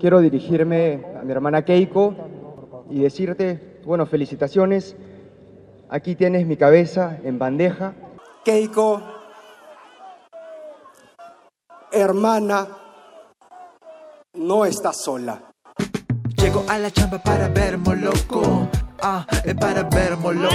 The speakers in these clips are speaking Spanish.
Quiero dirigirme a mi hermana Keiko y decirte, bueno, felicitaciones. Aquí tienes mi cabeza en bandeja. Keiko, hermana, no estás sola. Llego a la chamba para ver loco. Ah, para ver loco.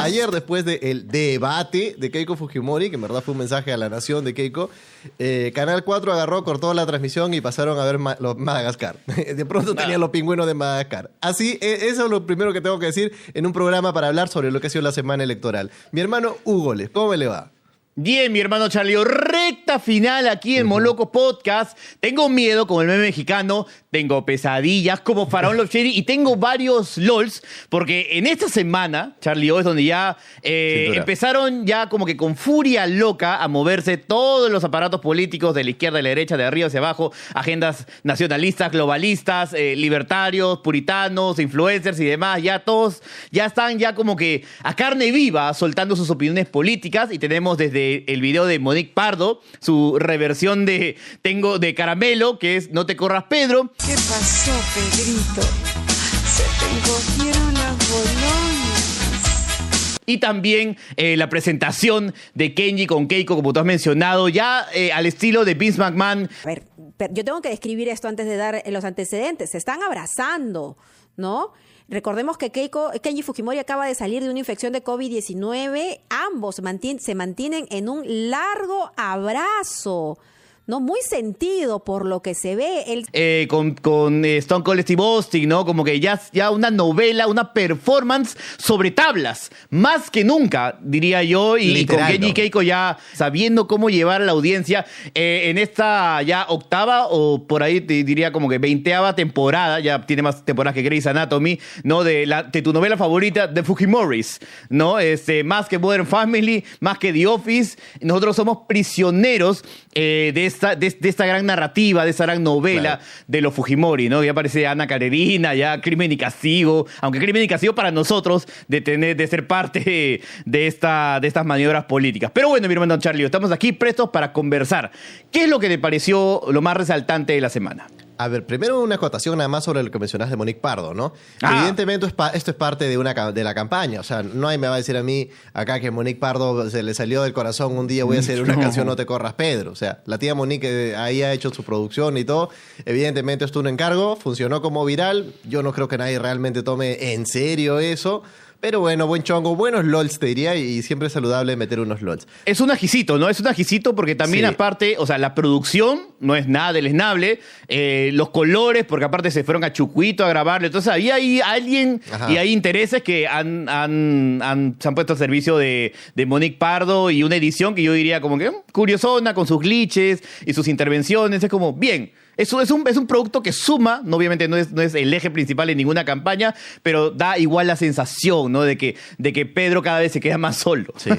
Ayer, después del debate de Keiko Fujimori, que en verdad fue un mensaje a la nación de Keiko, eh, Canal 4 agarró, cortó la transmisión y pasaron a ver los Madagascar. de pronto tenían los pingüinos de Madagascar. Así, e, eso es lo primero que tengo que decir en un programa para hablar sobre lo que ha sido la semana electoral. Mi hermano Hugo Les, ¿cómo me le va? Bien, mi hermano Charlie, recta final aquí en Moloco Podcast. Tengo miedo como el meme mexicano, tengo pesadillas como Faraón Love y tengo varios LOLs, porque en esta semana, Charlie, es donde ya eh, empezaron ya como que con furia loca a moverse todos los aparatos políticos de la izquierda y la derecha, de arriba hacia abajo, agendas nacionalistas, globalistas, eh, libertarios, puritanos, influencers y demás, ya todos ya están ya como que a carne viva soltando sus opiniones políticas y tenemos desde el video de Monique Pardo, su reversión de Tengo de Caramelo, que es No te corras Pedro. ¿Qué pasó, Pedrito? Se te encogieron las bolonas. Y también eh, la presentación de Kenji con Keiko, como tú has mencionado, ya eh, al estilo de Vince McMahon. A ver, yo tengo que describir esto antes de dar los antecedentes. Se están abrazando, ¿no? Recordemos que Keiko, Kenji Fujimori acaba de salir de una infección de COVID-19. Ambos se mantienen en un largo abrazo. ¿No? Muy sentido por lo que se ve. El... Eh, con, con eh, Stone Cold Steve Austin, ¿no? Como que ya, ya una novela, una performance sobre tablas, más que nunca, diría yo, y, con Kenji Keiko ya sabiendo cómo llevar a la audiencia eh, en esta ya octava o por ahí te diría como que veinteava temporada, ya tiene más temporadas que Grey's Anatomy, ¿no? De, la, de tu novela favorita, de Fujimoris, ¿no? Este, más que Modern Family, más que The Office, nosotros somos prisioneros de esta de, esta gran narrativa, de esta gran novela de los Fujimori, ¿no? Ya aparece Ana Carerina, ya Crimen y Castigo, aunque Crimen y Castigo para nosotros de, tener, de ser parte de, esta, de estas maniobras políticas. Pero bueno, mi hermano Charlie, estamos aquí prestos para conversar. ¿Qué es lo que te pareció lo más resaltante de la semana? A ver, primero una acotación nada más sobre lo que mencionaste de Monique Pardo, ¿no? Ah. Evidentemente esto es parte de, una, de la campaña. O sea, no hay me va a decir a mí acá que Monique Pardo se le salió del corazón un día voy a hacer una canción No te corras Pedro. O sea, la tía Monique eh, ahí ha hecho su producción y todo. Evidentemente esto es un encargo, funcionó como viral. Yo no creo que nadie realmente tome en serio eso. Pero bueno, buen chongo, buenos LOLs te diría y siempre es saludable meter unos LOLs. Es un ajicito, ¿no? Es un ajicito porque también aparte, o sea, la producción no es nada deleznable, eh, los colores, porque aparte se fueron a Chucuito a grabarlo, entonces ahí hay alguien y hay intereses que han, han, se han puesto al servicio de, de, Monique Pardo y una edición que yo diría como que mm, curiosona con sus glitches y sus intervenciones, es como, bien. Eso es un, es un producto que suma, obviamente no es, no es el eje principal en ninguna campaña, pero da igual la sensación, ¿no? De que, de que Pedro cada vez se queda más solo. Sí.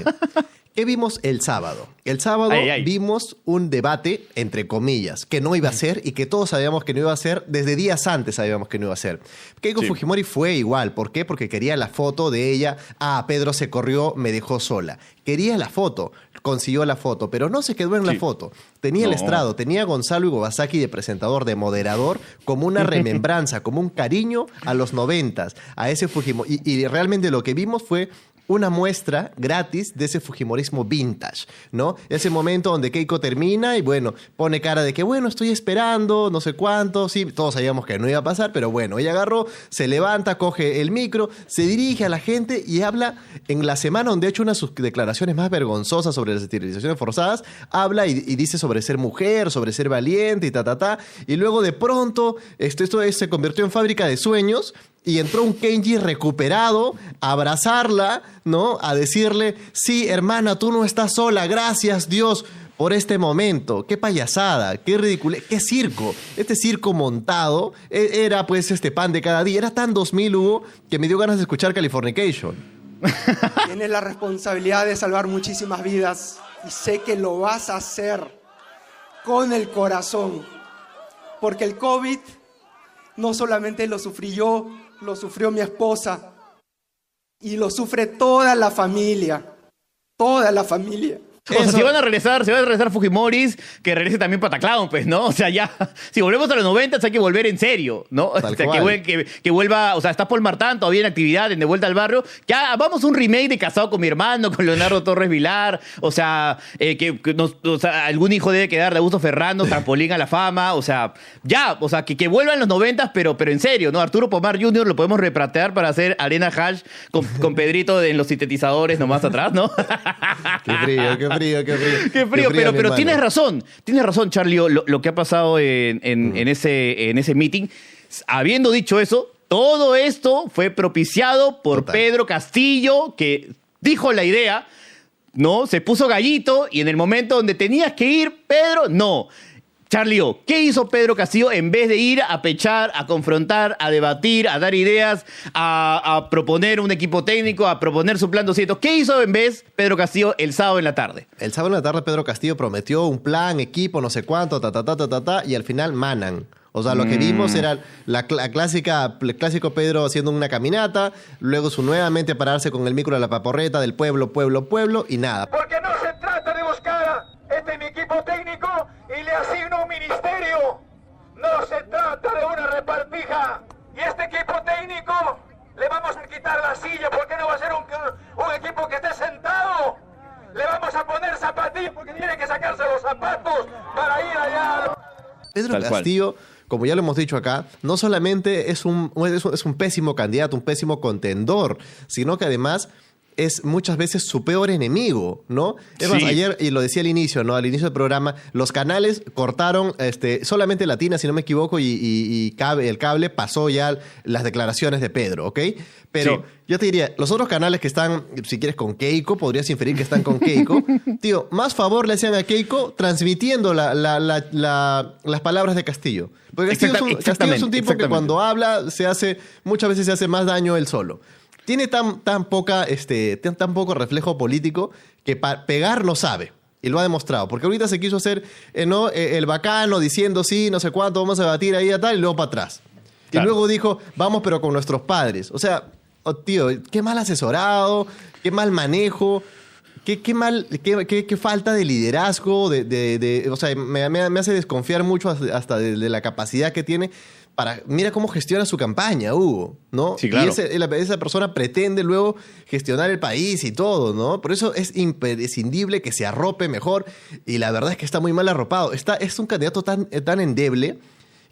¿Qué vimos el sábado? El sábado vimos un debate, entre comillas, que no iba a ser y que todos sabíamos que no iba a ser, desde días antes sabíamos que no iba a ser. Keiko Fujimori fue igual. ¿Por qué? Porque quería la foto de ella. Ah, Pedro se corrió, me dejó sola. Quería la foto, consiguió la foto, pero no se quedó en la foto. Tenía el estrado, tenía a Gonzalo Igobasaki de presentador, de moderador, como una remembranza, como un cariño a los noventas, a ese Fujimori. y realmente lo que vimos fue una muestra gratis de ese Fujimorismo vintage, ¿no? Ese momento donde Keiko termina y bueno, pone cara de que bueno, estoy esperando, no sé cuánto, sí, todos sabíamos que no iba a pasar, pero bueno, ella agarró, se levanta, coge el micro, se dirige a la gente y habla en la semana donde ha hecho una de sus declaraciones más vergonzosas sobre las esterilizaciones forzadas, habla y, dice sobre ser mujer, sobre ser valiente y ta, ta, ta, y luego de pronto esto, esto se convirtió en fábrica de sueños y entró un Kenji recuperado a abrazarla, ¿no? A decirle, sí, hermana, tú no estás sola, gracias Dios por este momento. Qué payasada, qué ridículo, qué circo. Este circo montado e, era pues este pan de cada día. Era tan 2000 Hugo que me dio ganas de escuchar Californication. Tienes la responsabilidad de salvar muchísimas vidas y sé que lo vas a hacer con el corazón. Porque el COVID no solamente lo sufrí yo, lo sufrió mi esposa y lo sufre toda la familia, toda la familia. O sea, si van a regresar, si van a regresar Fujimoris, que regrese también Pataclown, pues, ¿no? O sea, ya, si volvemos a los 90 hay que volver en serio, ¿no? O sea, que, que, vuelva, o sea, está Paul Martán todavía en actividad, en De Vuelta al Barrio. Ya, vamos un remake de Casado con mi hermano, con Leonardo Torres Vilar, o sea, eh, que, o sea, algún hijo debe quedar de Augusto Ferrando, trampolín a la fama, o sea, ya, o sea, que, que vuelvan los 90 pero, pero en serio, ¿no? Arturo Pomar Jr. lo podemos repratear para hacer arena hash con, con Pedrito en los sintetizadores nomás atrás, ¿no? qué frío, qué frío, qué frío. Qué frío, pero, pero tienes razón, tienes razón, Charlie, lo, que ha pasado en, en, ese, en ese meeting. Habiendo dicho eso, todo esto fue propiciado por Pedro Castillo, que dijo la idea, ¿no? Se puso gallito y en el momento donde tenías que ir, Pedro, no. Charlie ¿qué hizo Pedro Castillo en vez de ir a pechar, a confrontar, a debatir, a dar ideas, a, proponer un equipo técnico, a proponer su plan 200? ¿Qué hizo en vez Pedro Castillo el sábado en la tarde? El sábado en la tarde Pedro Castillo prometió un plan, equipo, no sé cuánto, ta, ta, ta, ta, ta, ta y al final manan. O sea, lo que vimos mm. era la, clásica, el clásico Pedro haciendo una caminata, luego su nuevamente pararse con el micro de la paporreta del pueblo, pueblo, pueblo y nada. Porque no se trata de buscar este mi equipo técnico y le asigno un ministerio. No se trata de repartija. Y este equipo técnico le vamos a quitar la silla porque no va a ser un, un equipo que esté sentado. Le vamos a poner zapatillas porque tiene que sacarse los zapatos para ir allá. Pedro Castillo como ya lo hemos dicho acá, no solamente es un, es un pésimo candidato, un pésimo contendor, sino que además es muchas veces su peor enemigo, ¿no? Es más, ayer, y lo decía al inicio, ¿no? Al inicio del programa, los canales cortaron este, solamente Latina, si no me equivoco, y, el cable pasó ya las declaraciones de Pedro, ¿ok? Pero yo te diría, los otros canales que están, si quieres, con Keiko, podrías inferir que están con Keiko. Tío, más favor le hacían a Keiko transmitiendo las palabras de Castillo. Porque Castillo, es un, tipo que cuando habla se hace, muchas veces se hace más daño él solo tiene tan, tan, poca, este, tan, poco reflejo político que para pegar no sabe. Y lo ha demostrado. Porque ahorita se quiso hacer eh, ¿no? Eh, el bacano diciendo sí, no sé cuánto, vamos a debatir ahí y tal, y luego para atrás. Y luego dijo, vamos, pero con nuestros padres. O sea, oh, tío, qué mal asesorado, qué mal manejo. Qué, qué mal, qué, qué, falta de liderazgo, de, de, o sea, me, me, hace desconfiar mucho hasta de, de la capacidad que tiene mira cómo gestiona su campaña, Hugo, ¿no? Sí, claro. Y esa persona pretende luego gestionar el país y todo, ¿no? Por eso es imprescindible que se arrope mejor y la verdad es que está muy mal arropado. Está, es un candidato tan, tan endeble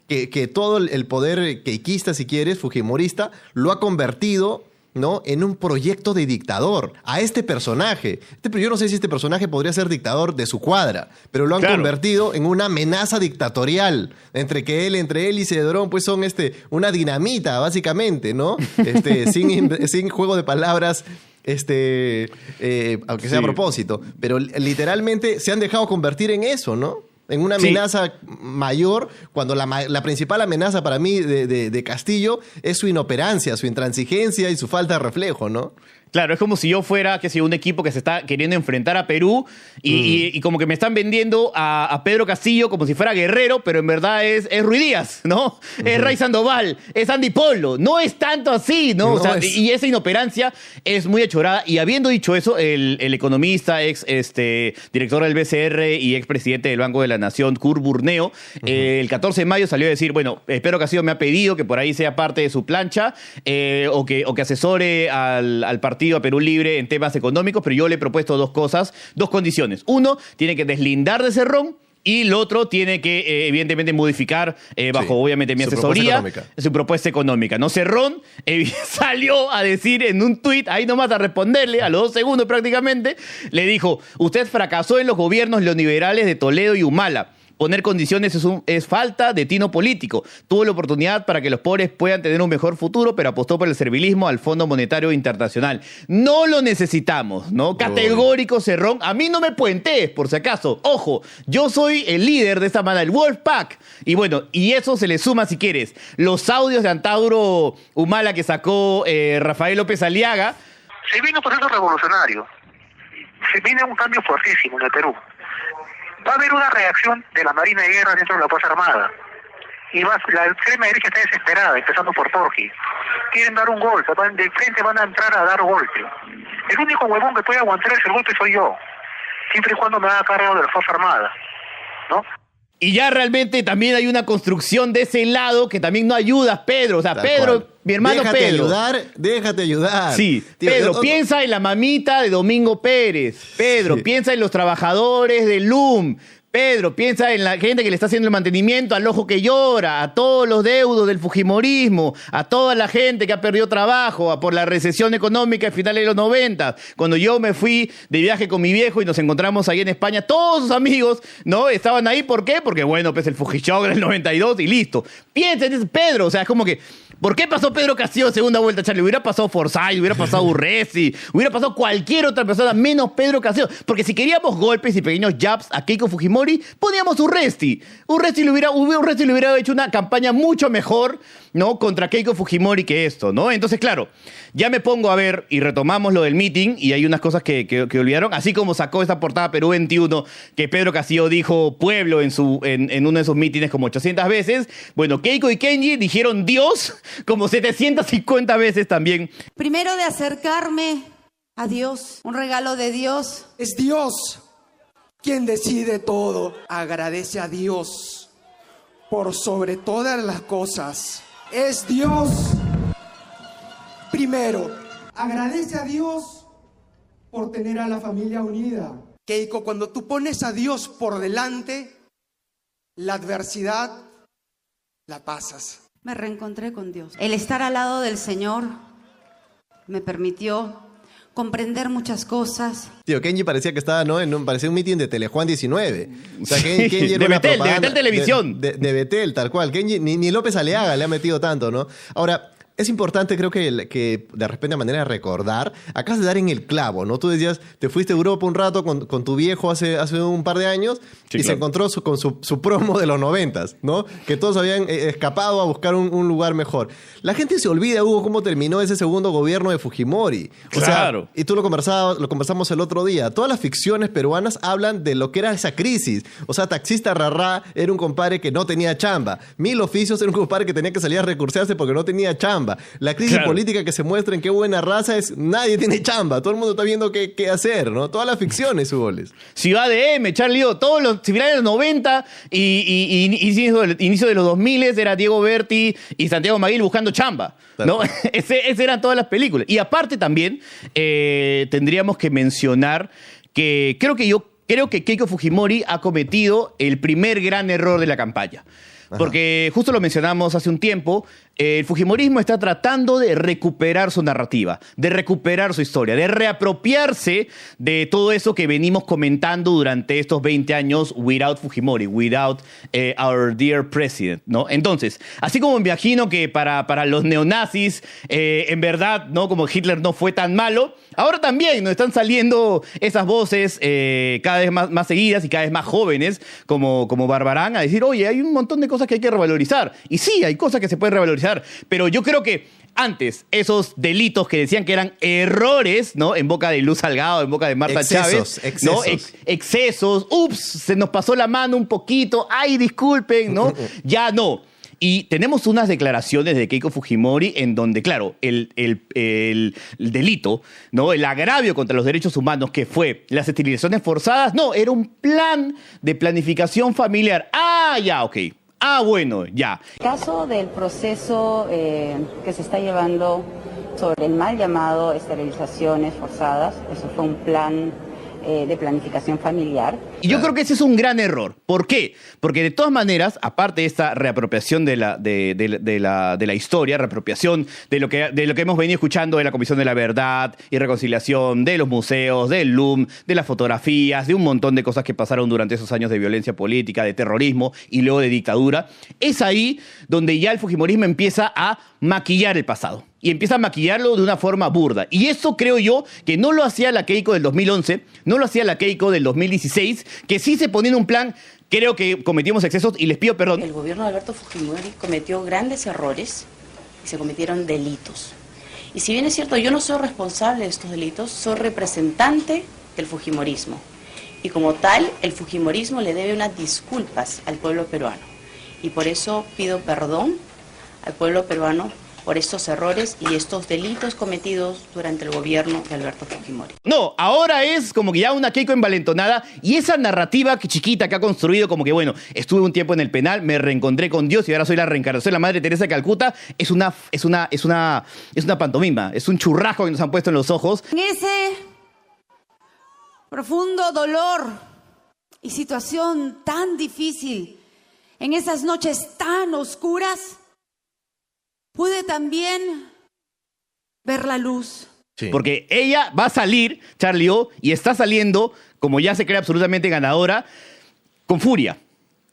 que, que todo el poder quequista, si quieres, fujimorista, lo ha convertido ¿no? En un proyecto de dictador a este personaje. Este, yo no sé si este personaje podría ser dictador de su cuadra, pero lo han convertido en una amenaza dictatorial. Entre que él, entre él y Cedrón, pues son este, una dinamita, básicamente, ¿no? Este, sin, sin juego de palabras este, eh, aunque sea a propósito, pero literalmente se han dejado convertir en eso, ¿no? En una amenaza mayor, cuando la, la, principal amenaza para mí de, de, Castillo es su inoperancia, su intransigencia y su falta de reflejo, ¿no? Claro, es como si yo fuera, que si un equipo que se está queriendo enfrentar a Perú y, mm. como que me están vendiendo a, Pedro Castillo como si fuera guerrero, pero en verdad es, es Ruiz Díaz, ¿no? Es Ray Sandoval, es Andy Polo. No es tanto así, ¿no? o sea, Y esa inoperancia es muy achorada. Y habiendo dicho eso, el, economista, ex este, director del BCR y ex presidente del Banco de la Nación, Kurt Burneo, eh, el 14 de mayo salió a decir, bueno, Pedro Castillo me ha pedido que por ahí sea parte de su plancha eh, o, que, o que asesore al, al partido a Perú Libre en temas económicos, pero yo le he propuesto dos cosas, dos condiciones. Uno, tiene que deslindar de Cerrón y el otro tiene que, eh, evidentemente, modificar, eh, bajo obviamente mi asesoría, su propuesta económica. ¿no? Cerrón eh, salió a decir en un tuit, ahí nomás a responderle, a los dos segundos prácticamente, le dijo: Usted fracasó en los gobiernos neoliberales de Toledo y Humala. Poner condiciones es, es falta de tino político. Tuvo la oportunidad para que los pobres puedan tener un mejor futuro, pero apostó por el servilismo al Fondo Monetario Internacional. No lo necesitamos, ¿no? Categórico cerrón. A mí no me puentes, por si acaso. Ojo, yo soy el líder de esta manera, el Wolfpack. Y bueno, y eso se le suma, si quieres, los audios de Antauro Humala que sacó eh, Rafael López Aliaga. Se viene un proceso revolucionario. Se viene un cambio fuertísimo en el Perú va a haber una reacción de la Marina de Guerra dentro de la Fuerza Armada. Y va, la extrema derecha está desesperada, empezando por Torgi. Quieren dar un golpe, de frente van a entrar a dar golpe. El único huevón que puede aguantar ese golpe soy yo. siempre y cuando me haga cargo de la Fuerza Armada, ¿no? Y ya realmente también hay una construcción de ese lado que también no ayudas, Pedro. O sea, Pedro, mi hermano déjate Pedro. ayudar, déjate ayudar. Sí, Tío, Pedro, yo- piensa en la mamita de Domingo Pérez. Pedro, Sí. piensa en los trabajadores del LUM. Pedro, piensa en la gente que le está haciendo el mantenimiento al ojo que llora, a todos los deudos del Fujimorismo, a toda la gente que ha perdido trabajo a- por la recesión económica a finales de los 90. Cuando yo me fui de viaje con mi viejo y nos encontramos ahí en España, todos sus amigos, ¿no? Estaban ahí, ¿por qué? Porque, bueno, pues el Fujishock del 92 y listo. Piensa en Pedro, o sea, es como que, ¿por qué pasó Pedro Castillo segunda vuelta, Charlie? Hubiera pasado Forsyth, hubiera pasado Urresi, hubiera pasado cualquier otra persona menos Pedro Castillo. Porque si queríamos golpes y pequeños jabs a Keiko Fujimori, poníamos Urresti. Urresti le hubiera, Urresti le hubiera hecho una campaña mucho mejor, ¿no? Contra Keiko Fujimori que esto, ¿no? Entonces, claro, ya me pongo a ver y retomamos lo del meeting y hay unas cosas que, que- que olvidaron, así como sacó esa portada Perú 21 que Pedro Castillo dijo pueblo en, su, en, en uno de sus mítines como 800 veces. Bueno, Keiko y Kenji dijeron Dios como 750 veces también. Primero de acercarme a Dios, un regalo de Dios. Es Dios quien decide todo. Agradece a Dios por sobre todas las cosas. Es Dios. Primero, agradece a Dios por tener a la familia unida. Keiko, cuando tú pones a Dios por delante, la adversidad la pasas. Me reencontré con Dios. El estar al lado del Señor me permitió comprender muchas cosas. Tío, Kenji parecía que estaba, ¿no? En un, parecía un meeting de Telejuan 19. O sea, Ken- Kenji era De una Betel, de Betel Televisión. De, de- de Betel, tal cual. Kenji, ni, ni López Aleaga le ha metido tanto, ¿no? Ahora, es importante, creo que, que de repente, manera de recordar, acabas de dar en el clavo, ¿no? Tú decías, te fuiste a Europa un rato con, con tu viejo hace, hace un par de años Sí, y se claro. encontró su- con su, su promo de los noventas, ¿no? Que todos habían eh, escapado a buscar un, un lugar mejor. La gente se olvida, Hugo, cómo terminó ese segundo gobierno de Fujimori. O sea, Claro. y tú lo conversabas, lo conversamos el otro día. Todas las ficciones peruanas hablan de lo que era esa crisis. O sea, taxista Rarrá era un compadre que no tenía chamba. Mil oficios era un compadre que tenía que salir a recursearse porque no tenía chamba. La crisis Claro. política que se muestra en qué buena raza es nadie tiene chamba. Todo el mundo está viendo qué, qué hacer, ¿no? Todas las ficciones, Hugo. Les. Ciudad de M, Charlie, todos los finales de los 90 y, y- y inicio, de los 2000 era Diego Berti y Santiago Maguil buscando chamba. ¿no? Ese eran todas las películas. Y aparte también eh, tendríamos que mencionar que creo que yo creo que Keiko Fujimori ha cometido el primer gran error de la campaña. Porque justo lo mencionamos hace un tiempo, el Fujimorismo está tratando de recuperar su narrativa, de recuperar su historia, de reapropiarse de todo eso que venimos comentando durante estos 20 años without Fujimori, without eh, our dear president, ¿no? Entonces, así como me imagino que para, para los neonazis, eh, en verdad, ¿no? Como Hitler no fue tan malo, ahora también nos están saliendo esas voces eh, cada vez más, más seguidas y cada vez más jóvenes, como, como Barbarán, a decir, oye, hay un montón de cosas que hay que revalorizar. Y sí, hay cosas que se pueden revalorizar, pero yo creo que antes, esos delitos que decían que eran errores, ¿no? En boca de Luz Salgado, en boca de Marta Excesos, Chávez, ¿no? excesos. Ex- excesos, ups, se nos pasó la mano un poquito, ay, disculpen, ¿no? ya no. Y tenemos unas declaraciones de Keiko Fujimori en donde, claro, el, el- el- el delito, ¿no? El agravio contra los derechos humanos que fue las esterilizaciones forzadas, no, era un plan de planificación familiar. Ah, ya, ok. Ah, bueno, ya. caso del proceso eh, que se está llevando sobre el mal llamado esterilizaciones forzadas, eso fue un plan eh, de planificación familiar. Y yo creo que ese es un gran error. ¿Por qué? Porque de todas maneras, aparte de esta reapropiación de la, de, de- la, de la historia, reapropiación de lo, que, de lo que hemos venido escuchando de la Comisión de la Verdad y Reconciliación, de los museos, del LUM, de las fotografías, de un montón de cosas que pasaron durante esos años de violencia política, de terrorismo y luego de dictadura, es ahí donde ya el Fujimorismo empieza a maquillar el pasado. Y empieza a maquillarlo de una forma burda. Y eso creo yo que no lo hacía la Keiko del 2011, no lo hacía la Keiko del 2016, que sí se ponía en un plan, creo que cometimos excesos y les pido perdón. El gobierno de Alberto Fujimori cometió grandes errores y se cometieron delitos. Y si bien es cierto, yo no soy responsable de estos delitos, soy representante del Fujimorismo. Y como tal, el Fujimorismo le debe unas disculpas al pueblo peruano. Y por eso pido perdón al pueblo peruano por estos errores y estos delitos cometidos durante el gobierno de Alberto Fujimori. No, ahora es como que ya una Keiko envalentonada y esa narrativa que chiquita que ha construido como que bueno, estuve un tiempo en el penal, me reencontré con Dios y ahora soy la reencarnación de la Madre Teresa de Calcuta, es una es una es una es una pantomima, es un churrasco que nos han puesto en los ojos. En ese profundo dolor y situación tan difícil, en esas noches tan oscuras, pude también ver la luz. Porque ella va a salir, Charlie O, y está saliendo, como ya se cree absolutamente ganadora, con furia,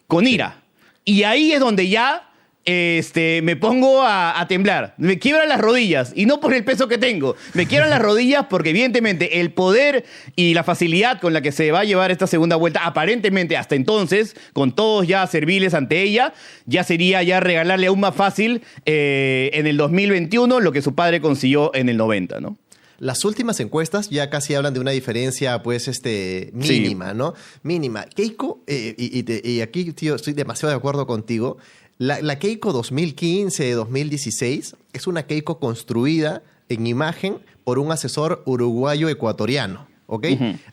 con ira. Y ahí es donde ya este, me pongo a, temblar. Me quiebran las rodillas. Y no por el peso que tengo. Me quiebran las rodillas porque, evidentemente, el poder y la facilidad con la que se va a llevar esta segunda vuelta, aparentemente hasta entonces, con todos ya serviles ante ella, ya sería ya regalarle aún más fácil eh, en el 2021 lo que su padre consiguió en el 90, ¿no? Las últimas encuestas ya casi hablan de una diferencia, pues, este, mínima, ¿no? Mínima. Keiko, eh, y, y, aquí, tío, estoy demasiado de acuerdo contigo. La, Keiko 2015-2016 es una Keiko construida en imagen por un asesor uruguayo ecuatoriano. ¿ok?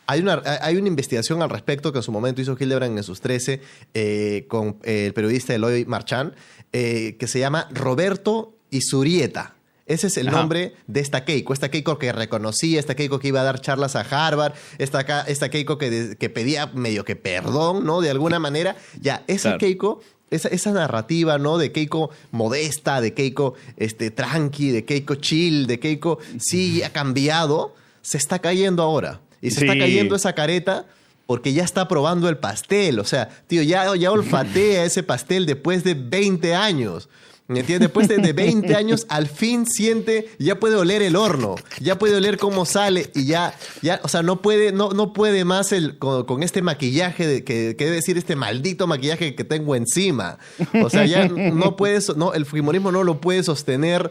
hay, una, hay una investigación al respecto que en su momento hizo Hildebrand en sus 13 eh, con eh, el periodista Eloy Marchand, eh, que se llama Roberto Isurieta. Ese es el nombre de esta Keiko, esta Keiko que reconocía, esta Keiko que iba a dar charlas a Harvard, esta, esta Keiko que, que pedía medio que perdón, ¿no? De alguna manera. Ya, esa Keiko esa, narrativa, ¿no? De Keiko modesta, de Keiko este, tranqui, de Keiko chill, de Keiko sí ha cambiado, se está cayendo ahora. Y se está cayendo esa careta porque ya está probando el pastel. O sea, tío, ya, ya olfatea ese pastel después de 20 años. ¿Me entiendes? Después de 20 años, al fin siente, ya puede oler el horno, ya puede oler cómo sale y ya, ya o sea, no puede, no, no puede más el, con, este maquillaje, de, que, debe decir este maldito maquillaje que tengo encima. O sea, ya no puede, no, el fujimorismo no lo puede sostener.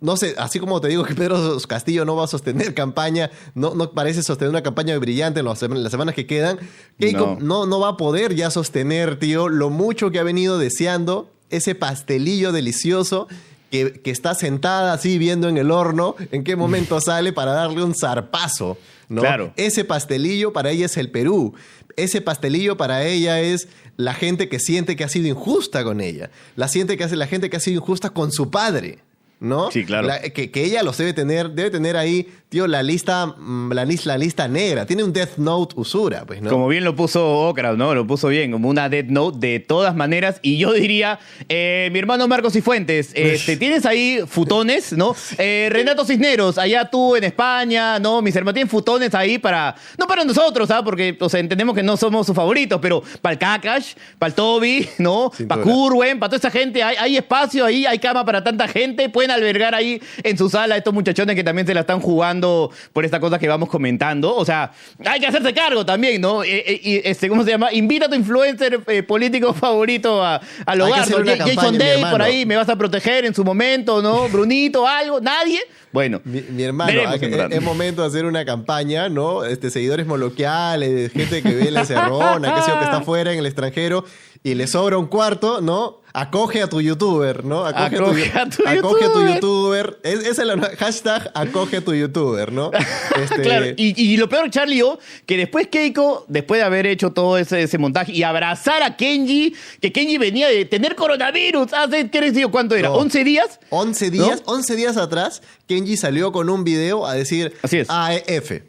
No sé, así como te digo que Pedro Castillo no va a sostener campaña, no, no parece sostener una campaña brillante en las semanas que quedan. Keiko no. no va a poder ya sostener, tío, lo mucho que ha venido deseando ese pastelillo delicioso que, está sentada así viendo en el horno en qué momento sale para darle un zarpazo. ¿no? Claro. Ese pastelillo para ella es el Perú. Ese pastelillo para ella es la gente que siente que ha sido injusta con ella. La, siente que hace, la gente que ha sido injusta con su padre. ¿No? Sí, claro. que, ella los debe tener, debe tener ahí, tío, la lista, mm, la, la, lista negra. Tiene un Death Note usura, pues, ¿no? Como bien lo puso Okra, ¿no? Lo puso bien, como una Death Note de todas maneras. Y yo diría, eh, mi hermano Marcos y Fuentes, este, tienes ahí futones, ¿no? Eh, Renato Cisneros, allá tú en España, ¿no? Mis hermanos tienen futones ahí para, no para nosotros, ¿ah? Porque, o sea, entendemos que no somos sus favoritos, pero para el Kakash, para el Toby, ¿no? Para Kurwen, para toda esa gente, hay, hay espacio ahí, hay cama para tanta gente, pueden albergar ahí en su sala a estos muchachones que también se la están jugando por esta cosa que vamos comentando. O sea, hay que hacerse cargo también, ¿no? Y este, ¿Cómo se llama? Invita a tu influencer eh, político favorito a, al hogar. Jason Day, por ahí, me vas a proteger en su momento, ¿no? Brunito, algo, nadie. Bueno, mi, hermano, es, momento de hacer una campaña, ¿no? Este, seguidores moloquiales, gente que ve la encerrona, que que está fuera en el extranjero y le sobra un cuarto, ¿no? Acoge a tu youtuber, ¿no? Acoge, a, tu, acoge a tu youtuber. Es, es el hashtag acoge a tu youtuber, ¿no? Este... claro, y, lo peor, Charlie, o que después Keiko, después de haber hecho todo ese, ese, montaje y abrazar a Kenji, que Kenji venía de tener coronavirus hace, ¿qué les digo? ¿Cuánto era? ¿11 días? 11 días, 11 días atrás, Kenji salió con un video a decir Así es. AEF.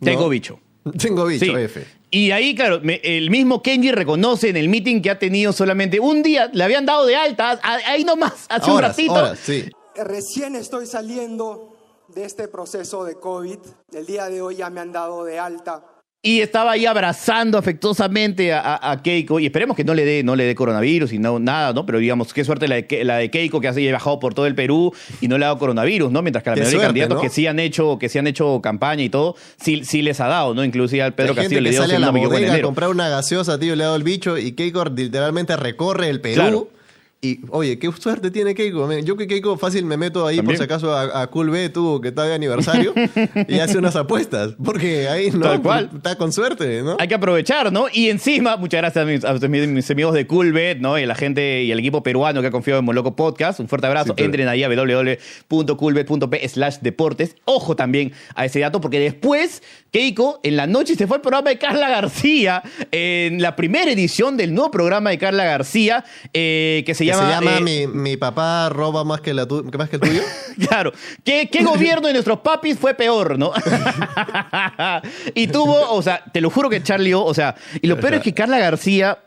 Tengo bicho. Tengo bicho, F. Y ahí, claro, el mismo Kenji reconoce en el meeting que ha tenido solamente un día, le habían dado de alta, ahí nomás, hace un ratito. Recién estoy saliendo de este proceso de COVID. El día de hoy ya me han dado de alta. Y estaba ahí abrazando afectuosamente a, Keiko. Y esperemos que no le dé no le dé coronavirus y no, nada, ¿no? Pero digamos, qué suerte la de, la de Keiko que ha bajado por todo el Perú y no le ha dado coronavirus, ¿no? Mientras que la mayoría de candidatos que sí han hecho, que sí han hecho campaña y todo, sí, sí les ha dado, ¿no? Inclusive al Pedro Castillo le dio sale a la bodega a comprar una gaseosa, tío, le ha dado el bicho y Keiko literalmente recorre el Perú. Y, oye, qué suerte tiene Keiko. Yo que Keiko fácil me meto ahí por si acaso a, a Cool B, tú que está de aniversario, y hace unas apuestas. Porque ahí no está con suerte, ¿no? Hay que aprovechar, ¿no? Y encima, muchas gracias a mis, amigos de Cool B, ¿no? Y la gente y el equipo peruano que ha confiado en Moloco Podcast. Un fuerte abrazo. Entren ahí a www.coolbet.p slash deportes. Ojo también a ese dato, porque después Keiko en la noche se fue al programa de Carla García, en la primera edición del nuevo programa de Carla García, eh, que se se llama eh, mi, papá roba más que, la más que el tuyo. claro. ¿Qué, gobierno de nuestros papis fue peor, no? y tuvo, o sea, te lo juro que Charlie, o sea, y lo peor es que Carla García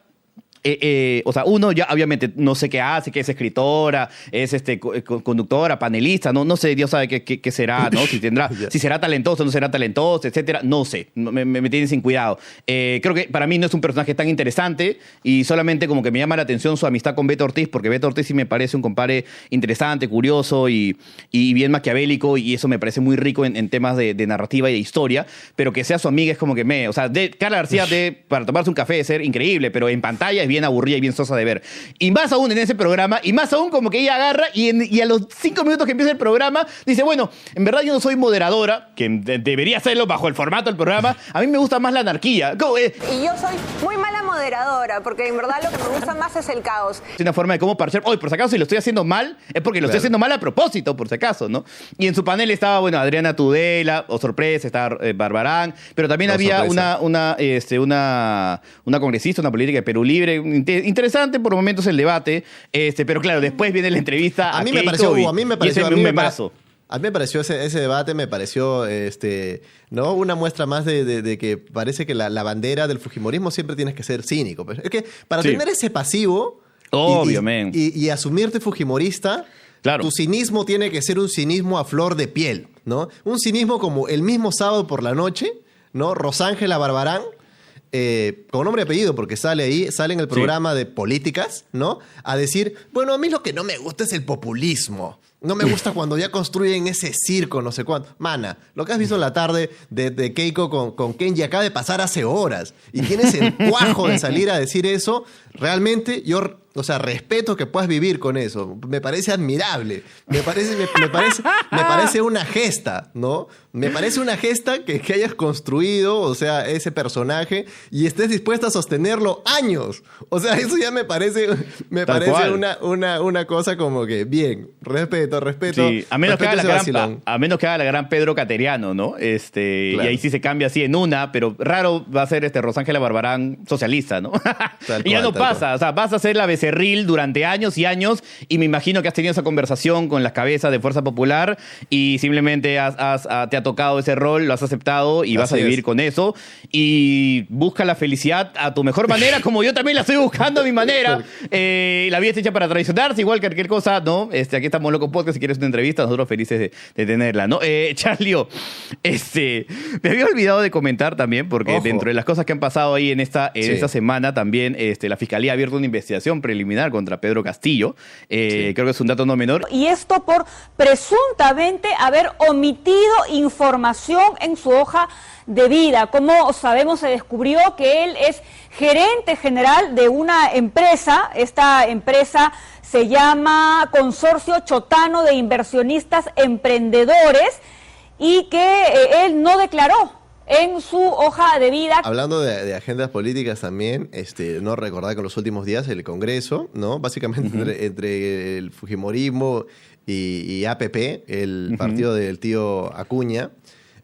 eh, eh, o sea, uno ya obviamente no sé qué hace, que es escritora, es este eh, conductora, panelista, no, no sé, Dios sabe qué, qué, será, ¿no? Si tendrá, si será talentoso, no será talentoso, etcétera, no sé, me, me, tienen sin cuidado. creo que para mí no es un personaje tan interesante y solamente como que me llama la atención su amistad con Beto Ortiz, porque Beto Ortiz sí me parece un compadre interesante, curioso y, y bien maquiavélico y eso me parece muy rico en, temas de, narrativa y de historia, pero que sea su amiga es como que me, o sea, de, Carla García de, para tomarse un café es ser increíble, pero en pantalla es bien aburrida y bien sosa de ver. Y más aún en ese programa, y más aún como que ella agarra y, a los cinco minutos que empieza el programa, dice, bueno, en verdad yo no soy moderadora, que debería hacerlo bajo el formato del programa, a mí me gusta más la anarquía. Y yo soy muy mala moderadora, porque en verdad lo que me gusta más es el caos. Es una forma de cómo parecer, hoy por si acaso si lo estoy haciendo mal, es porque lo estoy haciendo mal a propósito, por si acaso, ¿no? Y en su panel estaba, bueno, Adriana Tudela, o sorpresa, estaba eh, Barbarán, pero también había una, una, este, una, una congresista, una política de Perú Libre, interesante por momentos el debate, este, pero claro, después viene la entrevista a, mí me pareció, a mí me pareció, a mí me pareció, a mí me pareció ese, ese, debate, me pareció este, ¿no? una muestra más de, que parece que la, bandera del Fujimorismo siempre tienes que ser cínico. Pues. Es que para tener ese pasivo Obviamente. Y, asumirte fujimorista, claro. tu cinismo tiene que ser un cinismo a flor de piel. ¿no? Un cinismo como el mismo sábado por la noche, ¿no? Rosángela Barbarán eh, con nombre y apellido, porque sale ahí, sale en el programa de políticas, ¿no? A decir, bueno, a mí lo que no me gusta es el populismo. No me gusta cuando ya construyen ese circo, no sé cuánto. Mana, lo que has visto en la tarde de, Keiko con, con Kenji acaba de pasar hace horas. Y tienes el cuajo de salir a decir eso. Realmente yo o sea, respeto que puedas vivir con eso. Me parece admirable. Me parece, me, parece, me parece una gesta, ¿no? Me parece una gesta que, que, hayas construido, o sea, ese personaje y estés dispuesta a sostenerlo años. O sea, eso ya me parece, me parece una, una, una, cosa como que, bien, respeto, respeto. Sí, a menos, que haga, la gran, a, menos que haga la gran Pedro Cateriano, ¿no? Este, Y ahí sí se cambia así en una, pero raro va a ser este Rosángela Barbarán socialista, ¿no? y ya no pasa, o sea, vas a ser la becerril durante años y años y me imagino que has tenido esa conversación con las cabezas de Fuerza Popular y simplemente has, te ha tocado ese rol, lo has aceptado y vas a vivir con eso y busca la felicidad a tu mejor manera, como yo también la estoy buscando a mi manera. Eh, la vida está hecha para traicionarse, igual que cualquier cosa, ¿no? Este, aquí estamos locos podcast, si quieres una entrevista, nosotros felices de, tenerla, ¿no? Eh, Charlie, este, me había olvidado de comentar también, porque dentro de las cosas que han pasado ahí en esta, en esta semana también, este, la Fiscalía ha abierto una investigación preliminar contra Pedro Castillo. Eh, creo que es un dato no menor. Y esto por presuntamente haber omitido información en su hoja de vida. Como sabemos, se descubrió que él es gerente general de una empresa. Esta empresa se llama Consorcio Chotano de Inversionistas Emprendedores y que eh, él no declaró en su hoja de vida. Hablando de, agendas políticas también, este, no recordar que en los últimos días el Congreso, ¿no? Básicamente entre, el Fujimorismo y, APP, el partido del tío Acuña,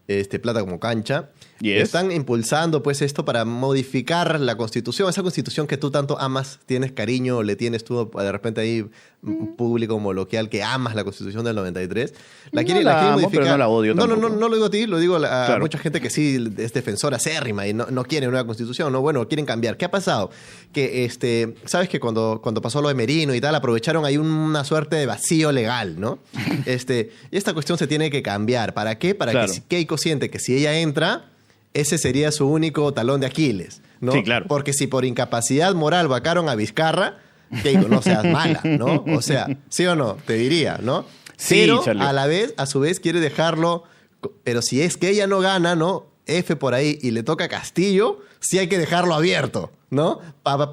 este, Plata como cancha, están impulsando pues esto para modificar la constitución, esa constitución que tú tanto amas, tienes cariño, le tienes tú de repente ahí un público como local que amas la constitución del 93. La quiere, la, modificar. no la odio no, no, no, no lo digo a ti, lo digo a, mucha gente que sí es defensora acérrima y no, no quiere nueva constitución, no, bueno, quieren cambiar. ¿Qué ha pasado? Que este, sabes que cuando, cuando pasó lo de Merino y tal, aprovecharon ahí una suerte de vacío legal, ¿no? este, y esta cuestión se tiene que cambiar. ¿Para qué? Para que Keiko siente que si ella entra ese sería su único talón de Aquiles, ¿no? Sí, claro. Porque si por incapacidad moral vacaron a Vizcarra, Keiko, no seas mala, ¿no? O sea, ¿sí o no? Te diría, ¿no? Sí, pero a la vez, a su vez, quiere dejarlo. Pero si es que ella no gana, ¿no? F por ahí y le toca Castillo, sí hay que dejarlo abierto. ¿No?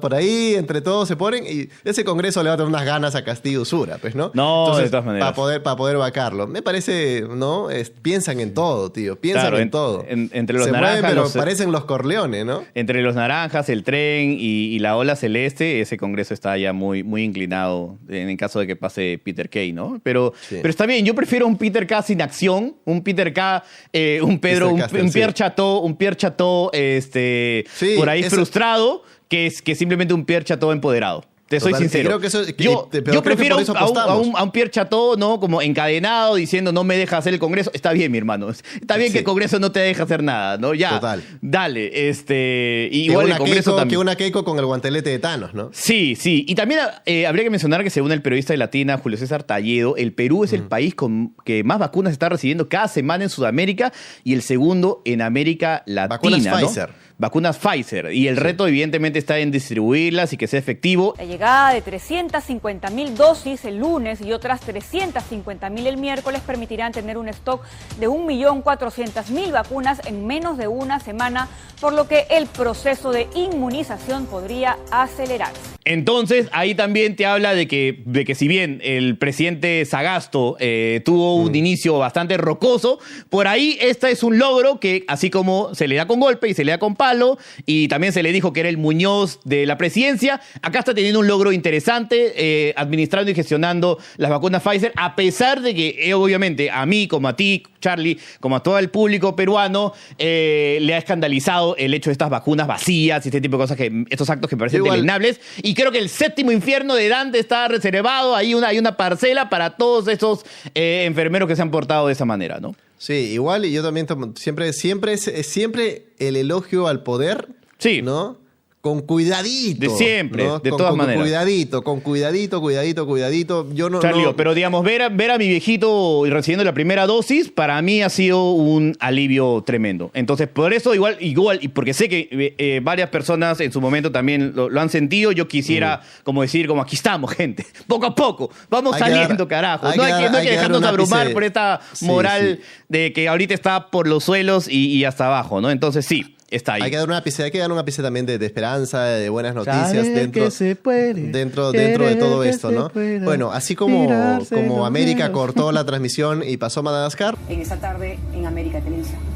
por ahí, entre todos se ponen y ese Congreso le va a dar unas ganas a Castillo Usura, pues, ¿no? No, de todas maneras. Para poder, para poder vacarlo. Me parece, ¿no? piensan en todo, tío. Piensan en, todo. entre los naranjas. pero parecen los Corleones, ¿no? Entre los naranjas, el tren y, la ola celeste, ese Congreso está ya muy, muy inclinado en, caso de que pase Peter Kay, ¿no? Pero, pero está bien, yo prefiero un Peter K sin acción, un Peter K, eh, un Pedro, un, Pierre Chateau, un Pierre Chateau, este, por ahí frustrado que es que simplemente un Pierre Chateau empoderado. Te soy sincero. yo, prefiero a, un, Pierre Chateau, ¿no? Como encadenado, diciendo no me deja hacer el Congreso. Está bien, mi hermano. Está bien que el Congreso no te deja hacer nada, ¿no? Ya. Total. Dale. Este. Igual el Congreso también. Que una Keiko con el guantelete de Thanos, ¿no? Sí, sí. Y también eh, habría que mencionar que según el periodista de Latina, Julio César Talledo, el Perú es el país con que más vacunas está recibiendo cada semana en Sudamérica y el segundo en América Latina. Vacunas Pfizer vacunas Pfizer. Y el reto, evidentemente, está en distribuirlas y que sea efectivo. La llegada de 350 mil dosis el lunes y otras 350 mil el miércoles permitirán tener un stock de 1.400.000 vacunas en menos de una semana, por lo que el proceso de inmunización podría acelerarse. Entonces, ahí también te habla de que, de que si bien el presidente Sagasto eh, tuvo un mm. inicio bastante rocoso, por ahí este es un logro que, así como se le da con golpe y se le da con palo, y también se le dijo que era el Muñoz de la presidencia, acá está teniendo un logro interesante eh, administrando y gestionando las vacunas Pfizer, a pesar de que, eh, obviamente, a mí, como a ti, Charlie, como a todo el público peruano, le ha escandalizado el hecho de estas vacunas vacías y este tipo de cosas, que estos actos que parecen deleznables. Y creo que el séptimo infierno de Dante está reservado. Hay una, hay una parcela para todos esos eh, enfermeros que se han portado de esa manera, ¿no? Sí, igual, y yo también siempre, siempre, siempre el elogio al poder. Sí. ¿No? Con cuidadito. De siempre, de todas con, maneras. Con cuidadito, con cuidadito, cuidadito, cuidadito. Yo no. pero digamos, ver a, ver a mi viejito recibiendo la primera dosis, para mí ha sido un alivio tremendo. Entonces, por eso, igual, igual, y porque sé que eh, eh, varias personas en su momento también lo, han sentido, yo quisiera, como decir, como aquí estamos, gente. Poco a poco, vamos saliendo, carajo. No hay, que, dejarnos abrumar por esta moral de que ahorita está por los suelos y, y hasta abajo, ¿no? Entonces, sí está ahí. Hay que dar una pizca, hay que dar una pizca también de, esperanza, de buenas noticias dentro, dentro, dentro de todo esto, ¿no? Bueno, así como, como América cortó la transmisión y pasó a Madagascar. En esta tarde en América Televisión.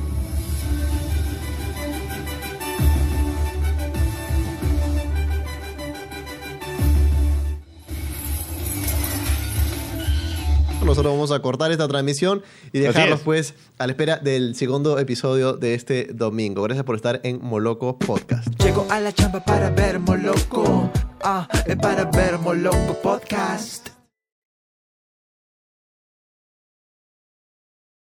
Nosotros vamos a cortar esta transmisión y dejarlos pues a la espera del segundo episodio de este domingo. Gracias por estar en Moloco Podcast. Llego a la chamba para ver Moloco, ah, para ver Moloco Podcast.